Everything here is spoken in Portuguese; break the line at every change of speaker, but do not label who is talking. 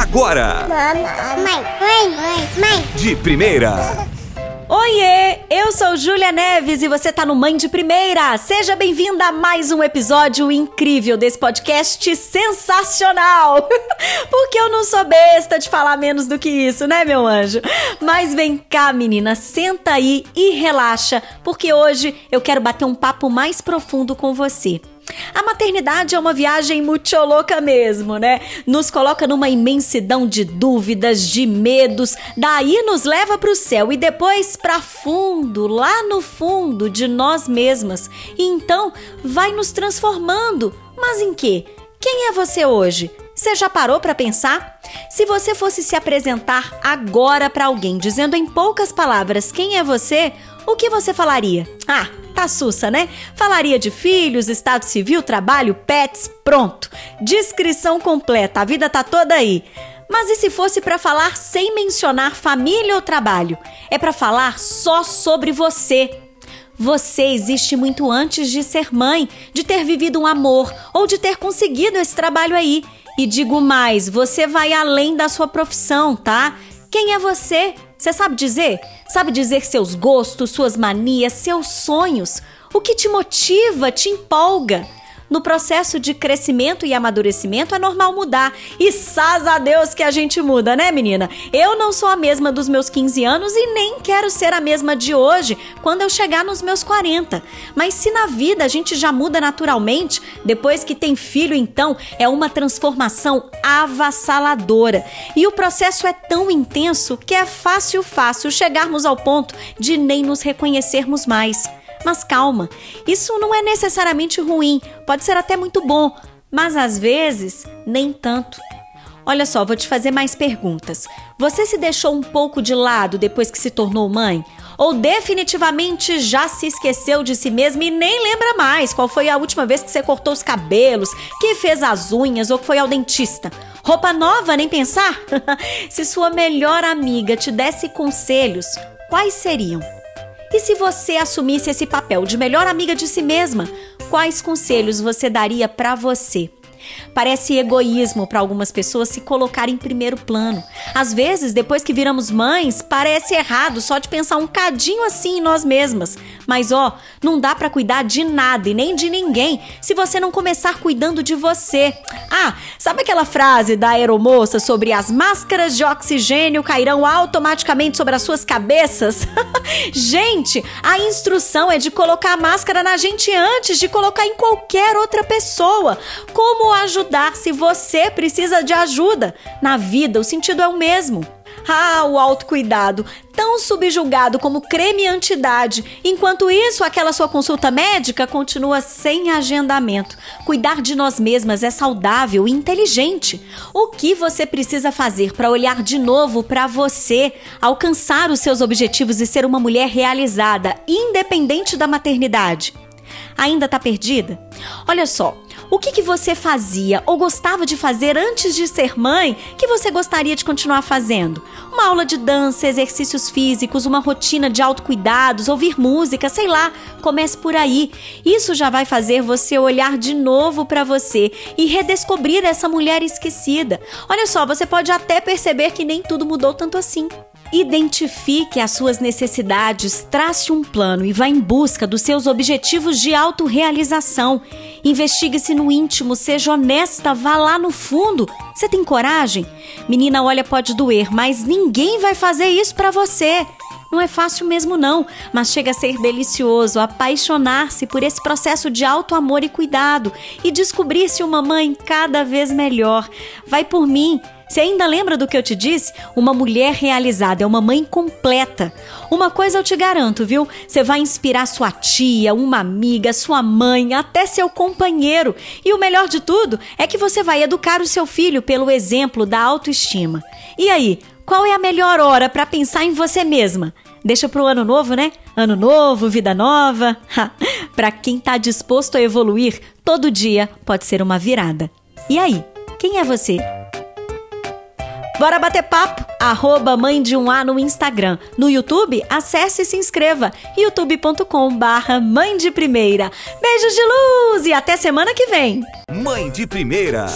agora.
Mãe, mãe, mãe, mãe.
De primeira.
Oiê, eu sou Júlia Neves e você tá no Mãe de Primeira. Seja bem-vinda a mais um episódio incrível desse podcast sensacional. Porque eu não sou besta de falar menos do que isso, né, meu anjo? Mas vem cá, menina, senta aí e relaxa, porque hoje eu quero bater um papo mais profundo com você. A maternidade é uma viagem muito louca mesmo, né? Nos coloca numa imensidão de dúvidas, de medos, daí nos leva para o céu e depois para fundo, lá no fundo de nós mesmas. E então vai nos transformando. Mas em quê? Quem é você hoje? Você já parou para pensar? Se você fosse se apresentar agora para alguém dizendo em poucas palavras quem é você, o que você falaria? Ah, tá sussa, né? Falaria de filhos, estado civil, trabalho, pets, pronto. Descrição completa, a vida tá toda aí. Mas e se fosse para falar sem mencionar família ou trabalho? É para falar só sobre você. Você existe muito antes de ser mãe, de ter vivido um amor ou de ter conseguido esse trabalho aí. E digo mais, você vai além da sua profissão, tá? Quem é você? Você sabe dizer? Sabe dizer seus gostos, suas manias, seus sonhos? O que te motiva, te empolga? No processo de crescimento e amadurecimento é normal mudar. E saz a Deus que a gente muda, né, menina? Eu não sou a mesma dos meus 15 anos e nem quero ser a mesma de hoje, quando eu chegar nos meus 40. Mas se na vida a gente já muda naturalmente, depois que tem filho, então é uma transformação avassaladora. E o processo é tão intenso que é fácil, fácil chegarmos ao ponto de nem nos reconhecermos mais. Mas calma, isso não é necessariamente ruim, pode ser até muito bom, mas às vezes nem tanto. Olha só, vou te fazer mais perguntas. Você se deixou um pouco de lado depois que se tornou mãe? Ou definitivamente já se esqueceu de si mesma e nem lembra mais qual foi a última vez que você cortou os cabelos, que fez as unhas ou que foi ao dentista? Roupa nova, nem pensar? se sua melhor amiga te desse conselhos, quais seriam? E se você assumisse esse papel de melhor amiga de si mesma, quais conselhos você daria para você? Parece egoísmo para algumas pessoas se colocar em primeiro plano. Às vezes, depois que viramos mães, parece errado só de pensar um cadinho assim em nós mesmas. Mas ó, não dá para cuidar de nada e nem de ninguém se você não começar cuidando de você. Ah, sabe aquela frase da aeromoça sobre as máscaras de oxigênio cairão automaticamente sobre as suas cabeças? gente, a instrução é de colocar a máscara na gente antes de colocar em qualquer outra pessoa. Como ajudar se você precisa de ajuda? Na vida, o sentido é o mesmo. Ah, o autocuidado, tão subjugado como creme anti-idade. Enquanto isso, aquela sua consulta médica continua sem agendamento. Cuidar de nós mesmas é saudável e inteligente. O que você precisa fazer para olhar de novo para você, alcançar os seus objetivos e ser uma mulher realizada, independente da maternidade? Ainda está perdida? Olha só, o que, que você fazia ou gostava de fazer antes de ser mãe que você gostaria de continuar fazendo? Uma aula de dança, exercícios físicos, uma rotina de autocuidados, ouvir música, sei lá. Comece por aí. Isso já vai fazer você olhar de novo para você e redescobrir essa mulher esquecida. Olha só, você pode até perceber que nem tudo mudou tanto assim. Identifique as suas necessidades, trace um plano e vá em busca dos seus objetivos de autorrealização. Investigue-se no íntimo, seja honesta, vá lá no fundo. Você tem coragem? Menina, olha, pode doer, mas ninguém vai fazer isso para você. Não é fácil mesmo não, mas chega a ser delicioso apaixonar-se por esse processo de alto amor e cuidado e descobrir-se uma mãe cada vez melhor. Vai por mim. Você ainda lembra do que eu te disse? Uma mulher realizada é uma mãe completa. Uma coisa eu te garanto, viu? Você vai inspirar sua tia, uma amiga, sua mãe, até seu companheiro. E o melhor de tudo é que você vai educar o seu filho pelo exemplo da autoestima. E aí, qual é a melhor hora para pensar em você mesma? Deixa pro ano novo, né? Ano novo, vida nova. para quem tá disposto a evoluir, todo dia pode ser uma virada. E aí, quem é você? Bora bater papo? Arroba Mãe de um A no Instagram. No YouTube, acesse e se inscreva. youtube.com barra Mãe de Primeira. Beijos de luz e até semana que vem.
Mãe de Primeira.